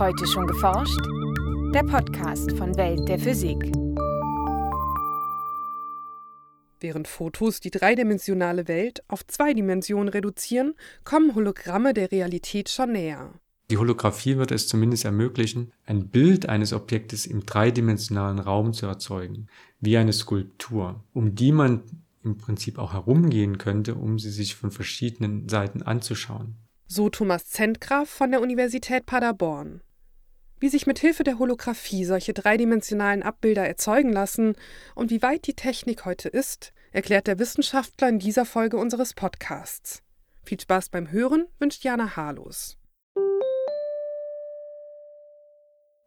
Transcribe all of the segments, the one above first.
Heute schon geforscht? Der Podcast von Welt der Physik. Während Fotos die dreidimensionale Welt auf zwei Dimensionen reduzieren, kommen Hologramme der Realität schon näher. Die Holographie wird es zumindest ermöglichen, ein Bild eines Objektes im dreidimensionalen Raum zu erzeugen, wie eine Skulptur, um die man im Prinzip auch herumgehen könnte, um sie sich von verschiedenen Seiten anzuschauen. So Thomas Zentgraf von der Universität Paderborn. Wie sich mit Hilfe der Holographie solche dreidimensionalen Abbilder erzeugen lassen und wie weit die Technik heute ist, erklärt der Wissenschaftler in dieser Folge unseres Podcasts. Viel Spaß beim Hören wünscht Jana Harlos.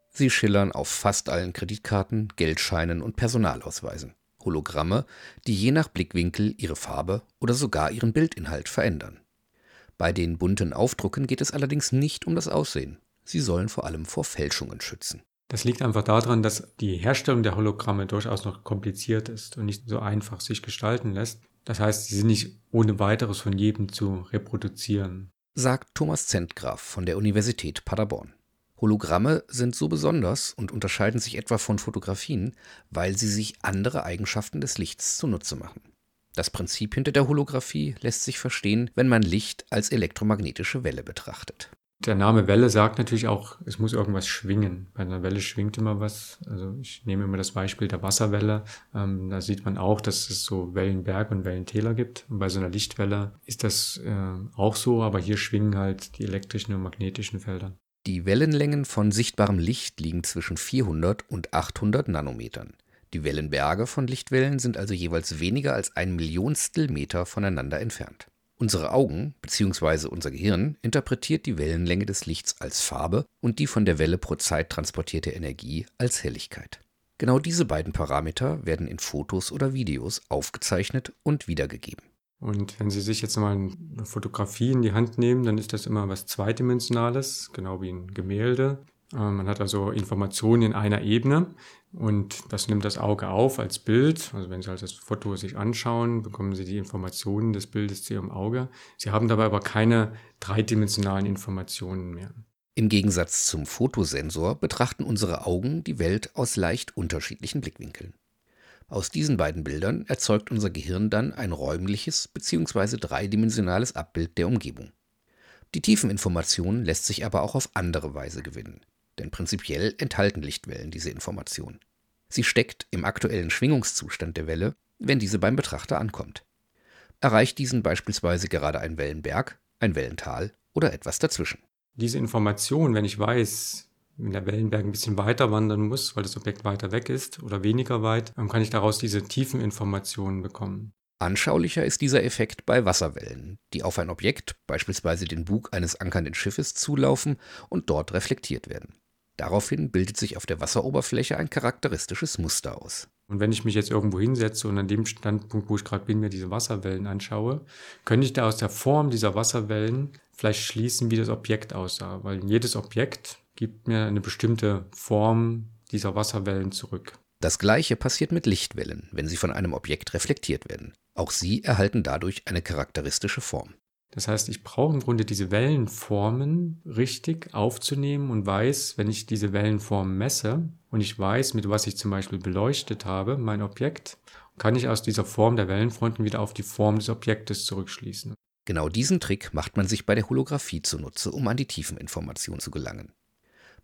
Sie schillern auf fast allen Kreditkarten, Geldscheinen und Personalausweisen. Hologramme, die je nach Blickwinkel ihre Farbe oder sogar ihren Bildinhalt verändern. Bei den bunten Aufdrucken geht es allerdings nicht um das Aussehen. Sie sollen vor allem vor Fälschungen schützen. Das liegt einfach daran, dass die Herstellung der Hologramme durchaus noch kompliziert ist und nicht so einfach sich gestalten lässt. Das heißt, sie sind nicht ohne weiteres von jedem zu reproduzieren. Sagt Thomas Zentgraf von der Universität Paderborn. Hologramme sind so besonders und unterscheiden sich etwa von Fotografien, weil sie sich andere Eigenschaften des Lichts zunutze machen. Das Prinzip hinter der Holographie lässt sich verstehen, wenn man Licht als elektromagnetische Welle betrachtet. Der Name Welle sagt natürlich auch, es muss irgendwas schwingen. Bei einer Welle schwingt immer was. Also ich nehme immer das Beispiel der Wasserwelle. Ähm, da sieht man auch, dass es so Wellenberg und Wellentäler gibt. Und bei so einer Lichtwelle ist das äh, auch so, aber hier schwingen halt die elektrischen und magnetischen Felder. Die Wellenlängen von sichtbarem Licht liegen zwischen 400 und 800 Nanometern. Die Wellenberge von Lichtwellen sind also jeweils weniger als ein Millionstel Meter voneinander entfernt. Unsere Augen bzw. unser Gehirn interpretiert die Wellenlänge des Lichts als Farbe und die von der Welle pro Zeit transportierte Energie als Helligkeit. Genau diese beiden Parameter werden in Fotos oder Videos aufgezeichnet und wiedergegeben. Und wenn Sie sich jetzt mal eine Fotografie in die Hand nehmen, dann ist das immer was Zweidimensionales, genau wie ein Gemälde. Äh, man hat also Informationen in einer Ebene und das nimmt das Auge auf als Bild. Also wenn Sie halt das Foto sich anschauen, bekommen Sie die Informationen des Bildes zu Ihrem Auge. Sie haben dabei aber keine dreidimensionalen Informationen mehr. Im Gegensatz zum Fotosensor betrachten unsere Augen die Welt aus leicht unterschiedlichen Blickwinkeln. Aus diesen beiden Bildern erzeugt unser Gehirn dann ein räumliches bzw. dreidimensionales Abbild der Umgebung. Die Tiefeninformation lässt sich aber auch auf andere Weise gewinnen, denn prinzipiell enthalten Lichtwellen diese Information. Sie steckt im aktuellen Schwingungszustand der Welle, wenn diese beim Betrachter ankommt. Erreicht diesen beispielsweise gerade ein Wellenberg, ein Wellental oder etwas dazwischen. Diese Information, wenn ich weiß, wenn der Wellenberg ein bisschen weiter wandern muss, weil das Objekt weiter weg ist oder weniger weit, dann kann ich daraus diese tiefen Informationen bekommen. Anschaulicher ist dieser Effekt bei Wasserwellen, die auf ein Objekt, beispielsweise den Bug eines ankernden Schiffes, zulaufen und dort reflektiert werden. Daraufhin bildet sich auf der Wasseroberfläche ein charakteristisches Muster aus. Und wenn ich mich jetzt irgendwo hinsetze und an dem Standpunkt, wo ich gerade bin, mir diese Wasserwellen anschaue, könnte ich da aus der Form dieser Wasserwellen vielleicht schließen, wie das Objekt aussah. Weil jedes Objekt gibt mir eine bestimmte Form dieser Wasserwellen zurück. Das gleiche passiert mit Lichtwellen, wenn sie von einem Objekt reflektiert werden. Auch sie erhalten dadurch eine charakteristische Form. Das heißt, ich brauche im Grunde diese Wellenformen richtig aufzunehmen und weiß, wenn ich diese Wellenformen messe und ich weiß, mit was ich zum Beispiel beleuchtet habe, mein Objekt, kann ich aus dieser Form der Wellenfronten wieder auf die Form des Objektes zurückschließen. Genau diesen Trick macht man sich bei der Holographie zunutze, um an die Tiefeninformation zu gelangen.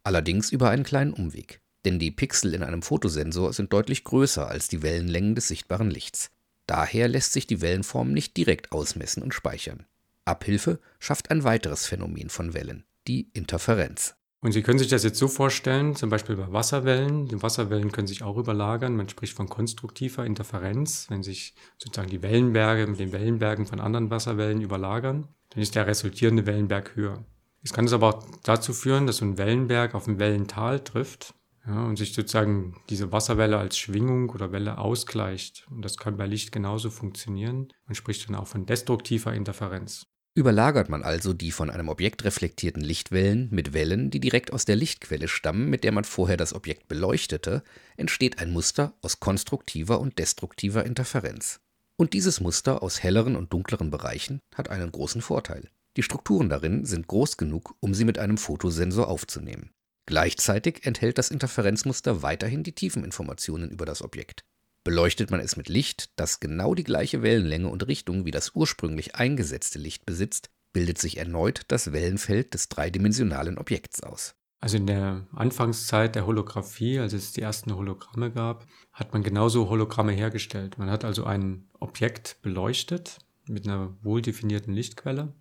Allerdings über einen kleinen Umweg, denn die Pixel in einem Fotosensor sind deutlich größer als die Wellenlängen des sichtbaren Lichts. Daher lässt sich die Wellenform nicht direkt ausmessen und speichern. Abhilfe schafft ein weiteres Phänomen von Wellen, die Interferenz. Und Sie können sich das jetzt so vorstellen, zum Beispiel bei Wasserwellen. Die Wasserwellen können sich auch überlagern. Man spricht von konstruktiver Interferenz. Wenn sich sozusagen die Wellenberge mit den Wellenbergen von anderen Wasserwellen überlagern, dann ist der resultierende Wellenberg höher. Es kann es aber auch dazu führen, dass so ein Wellenberg auf ein Wellental trifft ja, und sich sozusagen diese Wasserwelle als Schwingung oder Welle ausgleicht. Und das kann bei Licht genauso funktionieren. Man spricht dann auch von destruktiver Interferenz. Überlagert man also die von einem Objekt reflektierten Lichtwellen mit Wellen, die direkt aus der Lichtquelle stammen, mit der man vorher das Objekt beleuchtete, entsteht ein Muster aus konstruktiver und destruktiver Interferenz. Und dieses Muster aus helleren und dunkleren Bereichen hat einen großen Vorteil. Die Strukturen darin sind groß genug, um sie mit einem Fotosensor aufzunehmen. Gleichzeitig enthält das Interferenzmuster weiterhin die Tiefeninformationen über das Objekt. Beleuchtet man es mit Licht, das genau die gleiche Wellenlänge und Richtung wie das ursprünglich eingesetzte Licht besitzt, bildet sich erneut das Wellenfeld des dreidimensionalen Objekts aus. Also in der Anfangszeit der Holographie, als es die ersten Hologramme gab, hat man genauso Hologramme hergestellt. Man hat also ein Objekt beleuchtet mit einer wohldefinierten Lichtquelle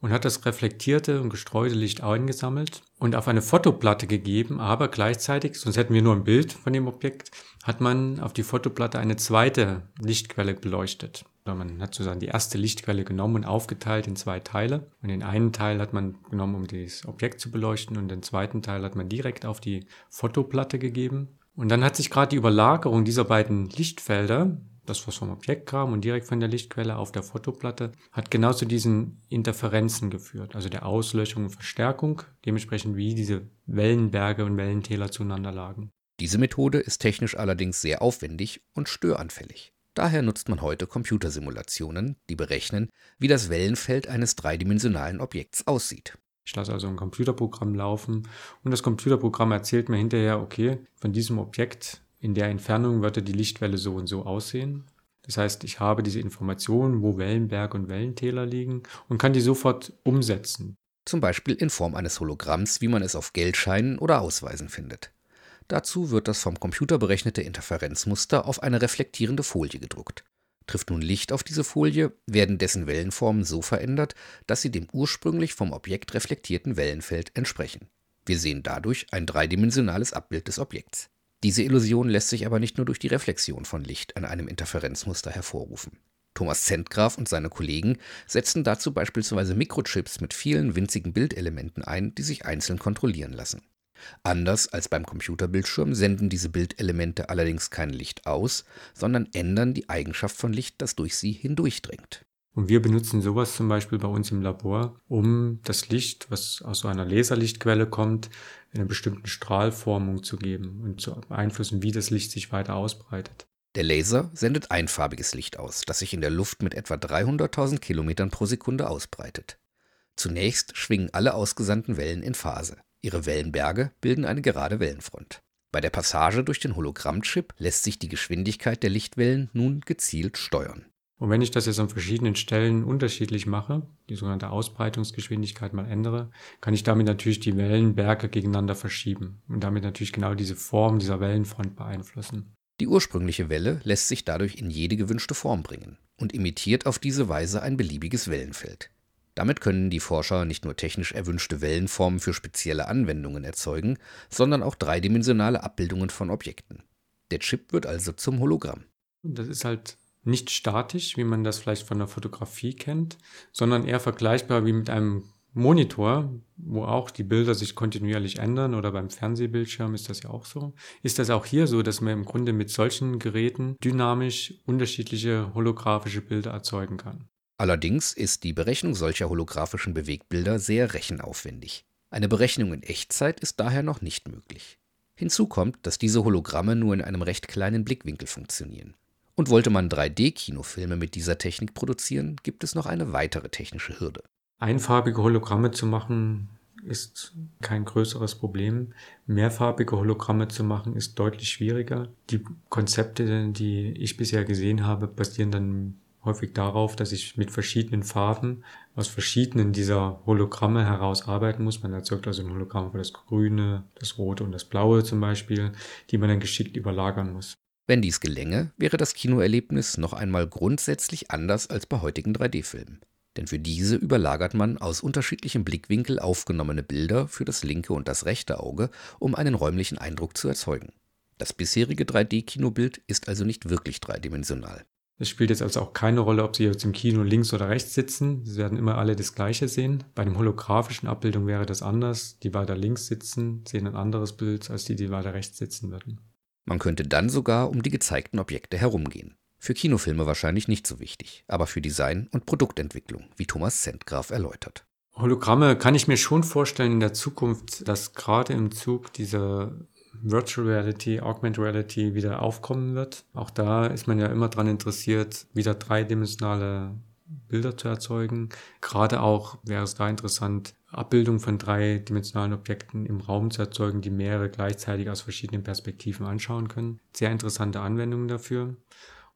und hat das reflektierte und gestreute Licht eingesammelt und auf eine Fotoplatte gegeben, aber gleichzeitig, sonst hätten wir nur ein Bild von dem Objekt, hat man auf die Fotoplatte eine zweite Lichtquelle beleuchtet. Man hat sozusagen die erste Lichtquelle genommen und aufgeteilt in zwei Teile. Und den einen Teil hat man genommen, um das Objekt zu beleuchten, und den zweiten Teil hat man direkt auf die Fotoplatte gegeben. Und dann hat sich gerade die Überlagerung dieser beiden Lichtfelder das, was vom Objekt kam und direkt von der Lichtquelle auf der Fotoplatte, hat genau zu diesen Interferenzen geführt, also der Auslöschung und Verstärkung, dementsprechend wie diese Wellenberge und Wellentäler zueinander lagen. Diese Methode ist technisch allerdings sehr aufwendig und störanfällig. Daher nutzt man heute Computersimulationen, die berechnen, wie das Wellenfeld eines dreidimensionalen Objekts aussieht. Ich lasse also ein Computerprogramm laufen und das Computerprogramm erzählt mir hinterher, okay, von diesem Objekt in der Entfernung würde die Lichtwelle so und so aussehen. Das heißt, ich habe diese Informationen, wo Wellenberg und Wellentäler liegen und kann die sofort umsetzen. Zum Beispiel in Form eines Hologramms, wie man es auf Geldscheinen oder Ausweisen findet. Dazu wird das vom Computer berechnete Interferenzmuster auf eine reflektierende Folie gedruckt. Trifft nun Licht auf diese Folie, werden dessen Wellenformen so verändert, dass sie dem ursprünglich vom Objekt reflektierten Wellenfeld entsprechen. Wir sehen dadurch ein dreidimensionales Abbild des Objekts. Diese Illusion lässt sich aber nicht nur durch die Reflexion von Licht an einem Interferenzmuster hervorrufen. Thomas Zentgraf und seine Kollegen setzten dazu beispielsweise Mikrochips mit vielen winzigen Bildelementen ein, die sich einzeln kontrollieren lassen. Anders als beim Computerbildschirm senden diese Bildelemente allerdings kein Licht aus, sondern ändern die Eigenschaft von Licht, das durch sie hindurchdringt. Und wir benutzen sowas zum Beispiel bei uns im Labor, um das Licht, was aus so einer Laserlichtquelle kommt, in einer bestimmten Strahlformung zu geben und zu beeinflussen, wie das Licht sich weiter ausbreitet. Der Laser sendet einfarbiges Licht aus, das sich in der Luft mit etwa 300.000 Kilometern pro Sekunde ausbreitet. Zunächst schwingen alle ausgesandten Wellen in Phase. Ihre Wellenberge bilden eine gerade Wellenfront. Bei der Passage durch den Hologrammchip lässt sich die Geschwindigkeit der Lichtwellen nun gezielt steuern. Und wenn ich das jetzt an verschiedenen Stellen unterschiedlich mache, die sogenannte Ausbreitungsgeschwindigkeit mal ändere, kann ich damit natürlich die Wellenberge gegeneinander verschieben und damit natürlich genau diese Form dieser Wellenfront beeinflussen. Die ursprüngliche Welle lässt sich dadurch in jede gewünschte Form bringen und imitiert auf diese Weise ein beliebiges Wellenfeld. Damit können die Forscher nicht nur technisch erwünschte Wellenformen für spezielle Anwendungen erzeugen, sondern auch dreidimensionale Abbildungen von Objekten. Der Chip wird also zum Hologramm. Das ist halt nicht statisch, wie man das vielleicht von der Fotografie kennt, sondern eher vergleichbar wie mit einem Monitor, wo auch die Bilder sich kontinuierlich ändern oder beim Fernsehbildschirm ist das ja auch so. Ist das auch hier so, dass man im Grunde mit solchen Geräten dynamisch unterschiedliche holographische Bilder erzeugen kann? Allerdings ist die Berechnung solcher holographischen Bewegtbilder sehr rechenaufwendig. Eine Berechnung in Echtzeit ist daher noch nicht möglich. Hinzu kommt, dass diese Hologramme nur in einem recht kleinen Blickwinkel funktionieren. Und wollte man 3D-Kinofilme mit dieser Technik produzieren, gibt es noch eine weitere technische Hürde. Einfarbige Hologramme zu machen ist kein größeres Problem. Mehrfarbige Hologramme zu machen ist deutlich schwieriger. Die Konzepte, die ich bisher gesehen habe, basieren dann häufig darauf, dass ich mit verschiedenen Farben aus verschiedenen dieser Hologramme heraus arbeiten muss. Man erzeugt also ein Hologramm für das Grüne, das Rote und das Blaue zum Beispiel, die man dann geschickt überlagern muss. Wenn dies gelänge, wäre das Kinoerlebnis noch einmal grundsätzlich anders als bei heutigen 3D-Filmen. Denn für diese überlagert man aus unterschiedlichem Blickwinkel aufgenommene Bilder für das linke und das rechte Auge, um einen räumlichen Eindruck zu erzeugen. Das bisherige 3D-Kinobild ist also nicht wirklich dreidimensional. Es spielt jetzt also auch keine Rolle, ob Sie jetzt im Kino links oder rechts sitzen. Sie werden immer alle das Gleiche sehen. Bei einem holographischen Abbildung wäre das anders. Die weiter links sitzen, sehen ein anderes Bild als die, die weiter rechts sitzen würden. Man könnte dann sogar um die gezeigten Objekte herumgehen. Für Kinofilme wahrscheinlich nicht so wichtig, aber für Design und Produktentwicklung, wie Thomas Zentgraf erläutert. Hologramme kann ich mir schon vorstellen in der Zukunft, dass gerade im Zug dieser Virtual Reality, Augmented Reality wieder aufkommen wird. Auch da ist man ja immer daran interessiert, wieder dreidimensionale Bilder zu erzeugen. Gerade auch wäre es da interessant, Abbildung von dreidimensionalen Objekten im Raum zu erzeugen, die mehrere gleichzeitig aus verschiedenen Perspektiven anschauen können. Sehr interessante Anwendungen dafür.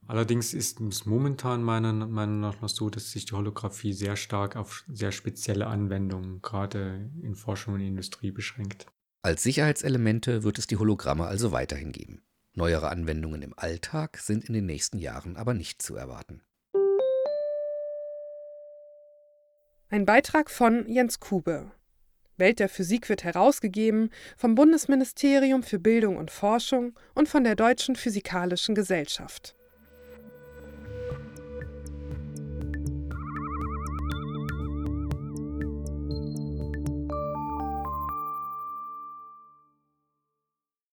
Allerdings ist es momentan meiner Meinung nach noch so, dass sich die Holographie sehr stark auf sehr spezielle Anwendungen, gerade in Forschung und Industrie, beschränkt. Als Sicherheitselemente wird es die Hologramme also weiterhin geben. Neuere Anwendungen im Alltag sind in den nächsten Jahren aber nicht zu erwarten. Ein Beitrag von Jens Kube. Welt der Physik wird herausgegeben vom Bundesministerium für Bildung und Forschung und von der Deutschen Physikalischen Gesellschaft.